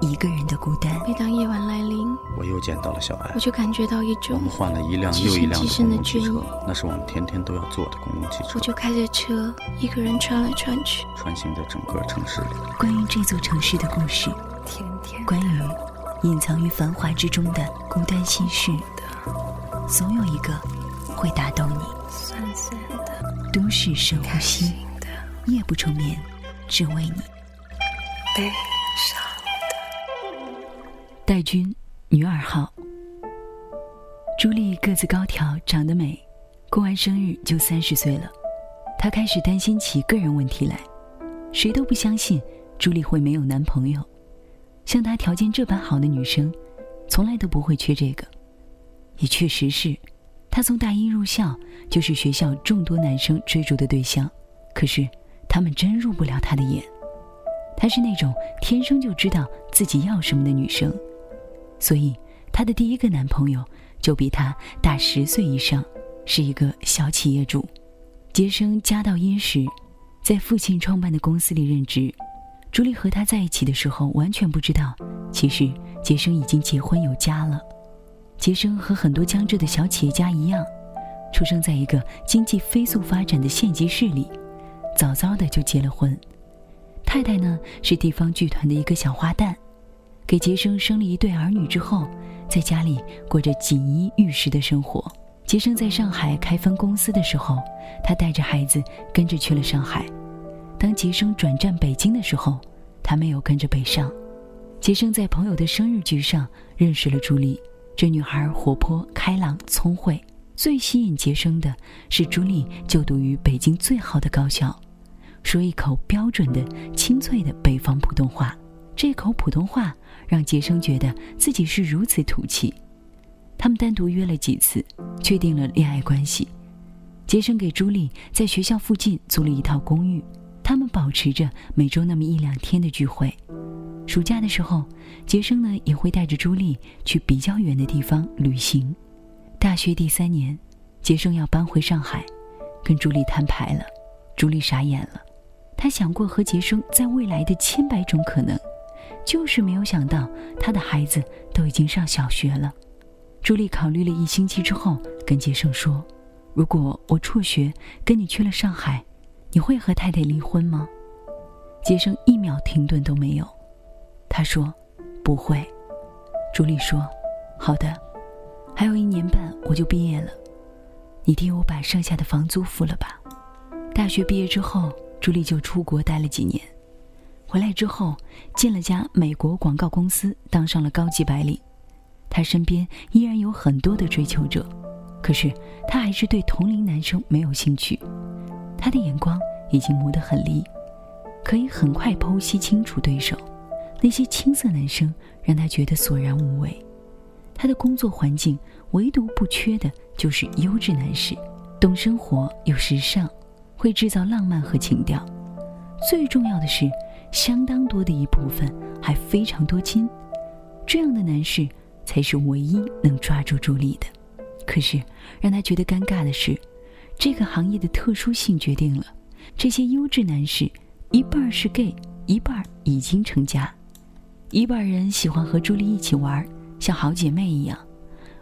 一个人的孤单。每当夜晚来临，我又见到了小艾我。就感觉到一种我们换了一辆又一辆的公共汽车，那是我们天天都要坐的公共汽车我，就开着车，一个人穿来穿去。穿行在整个城市里。关于这座城市的故事，天天关于隐藏于繁华之中的孤单心事，总有一个会打动你。酸酸的，都市深呼吸，的，夜不成眠，只为你。悲伤。戴军，女二号。朱莉个子高挑，长得美，过完生日就三十岁了。她开始担心起个人问题来，谁都不相信朱莉会没有男朋友。像她条件这般好的女生，从来都不会缺这个。也确实是，她从大一入校就是学校众多男生追逐的对象，可是他们真入不了她的眼。她是那种天生就知道自己要什么的女生。所以，她的第一个男朋友就比她大十岁以上，是一个小企业主。杰生家道殷实，在父亲创办的公司里任职。朱莉和他在一起的时候，完全不知道，其实杰生已经结婚有家了。杰生和很多江浙的小企业家一样，出生在一个经济飞速发展的县级市里，早早的就结了婚。太太呢，是地方剧团的一个小花旦。给杰生生了一对儿女之后，在家里过着锦衣玉食的生活。杰生在上海开分公司的时候，他带着孩子跟着去了上海。当杰生转战北京的时候，他没有跟着北上。杰生在朋友的生日局上认识了朱莉，这女孩活泼开朗、聪慧。最吸引杰生的是朱莉就读于北京最好的高校，说一口标准的清脆的北方普通话。这口普通话让杰生觉得自己是如此土气。他们单独约了几次，确定了恋爱关系。杰生给朱莉在学校附近租了一套公寓，他们保持着每周那么一两天的聚会。暑假的时候，杰生呢也会带着朱莉去比较远的地方旅行。大学第三年，杰生要搬回上海，跟朱莉摊牌了。朱莉傻眼了，她想过和杰生在未来的千百种可能。就是没有想到，他的孩子都已经上小学了。朱莉考虑了一星期之后，跟杰生说：“如果我辍学跟你去了上海，你会和太太离婚吗？”杰生一秒停顿都没有。他说：“不会。”朱莉说：“好的，还有一年半我就毕业了，你替我把剩下的房租付了吧。”大学毕业之后，朱莉就出国待了几年。回来之后，进了家美国广告公司，当上了高级白领。他身边依然有很多的追求者，可是他还是对同龄男生没有兴趣。他的眼光已经磨得很利，可以很快剖析清楚对手。那些青涩男生让他觉得索然无味。他的工作环境唯独不缺的就是优质男士，懂生活又时尚，会制造浪漫和情调。最重要的是。相当多的一部分还非常多金，这样的男士才是唯一能抓住朱莉的。可是让他觉得尴尬的是，这个行业的特殊性决定了，这些优质男士一半是 gay，一半已经成家，一半人喜欢和朱莉一起玩，像好姐妹一样，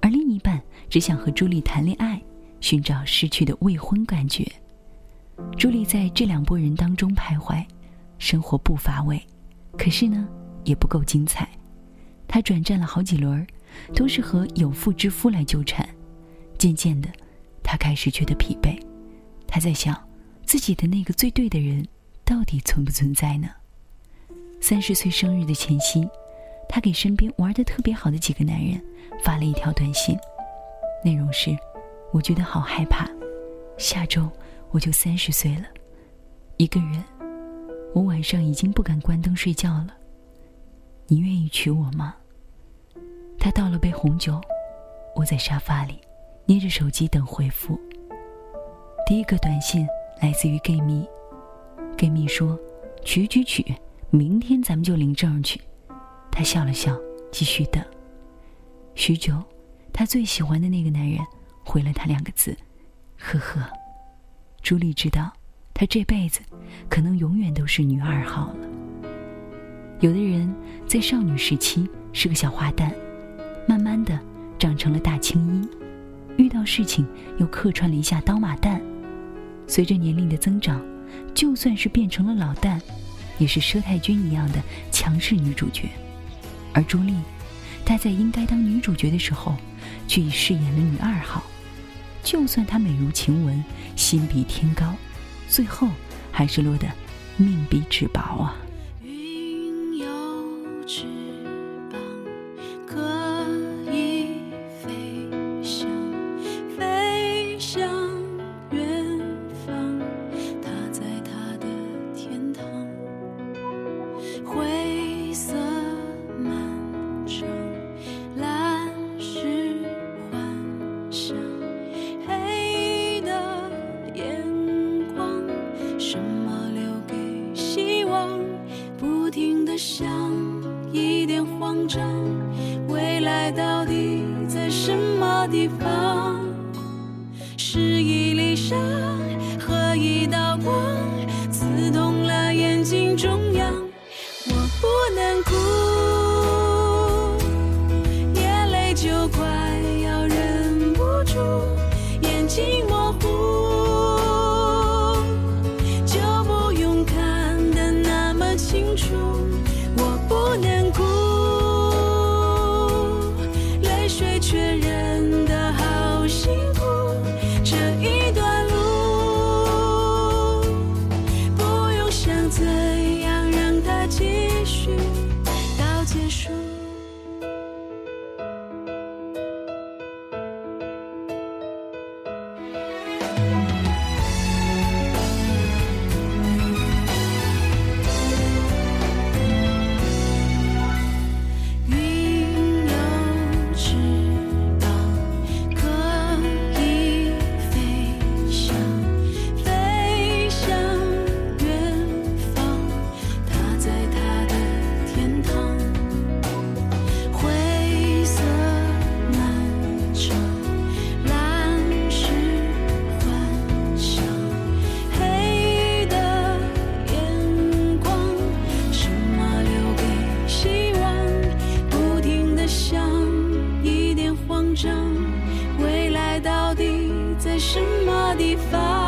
而另一半只想和朱莉谈恋爱，寻找失去的未婚感觉。朱莉在这两拨人当中徘徊。生活不乏味，可是呢，也不够精彩。他转战了好几轮，都是和有妇之夫来纠缠。渐渐的，他开始觉得疲惫。他在想，自己的那个最对的人，到底存不存在呢？三十岁生日的前夕，他给身边玩的特别好的几个男人发了一条短信，内容是：“我觉得好害怕，下周我就三十岁了，一个人。”我晚上已经不敢关灯睡觉了。你愿意娶我吗？他倒了杯红酒，窝在沙发里，捏着手机等回复。第一个短信来自于 gay 蜜跟蜜说：“取取取，明天咱们就领证去。”他笑了笑，继续等。许久，他最喜欢的那个男人回了他两个字：“呵呵。”朱莉知道，她这辈子可能永远都是女二号了。有的人在少女时期是个小花旦，慢慢的长成了大青衣，遇到事情又客串了一下刀马旦。随着年龄的增长，就算是变成了老旦，也是佘太君一样的强势女主角。而朱莉，她在应该当女主角的时候，却已饰演了女二号。就算她美如晴雯，心比天高，最后还是落得命比纸薄啊。未来到底在什么地方？是一粒沙和一道光，刺痛了眼睛中未来到底在什么地方？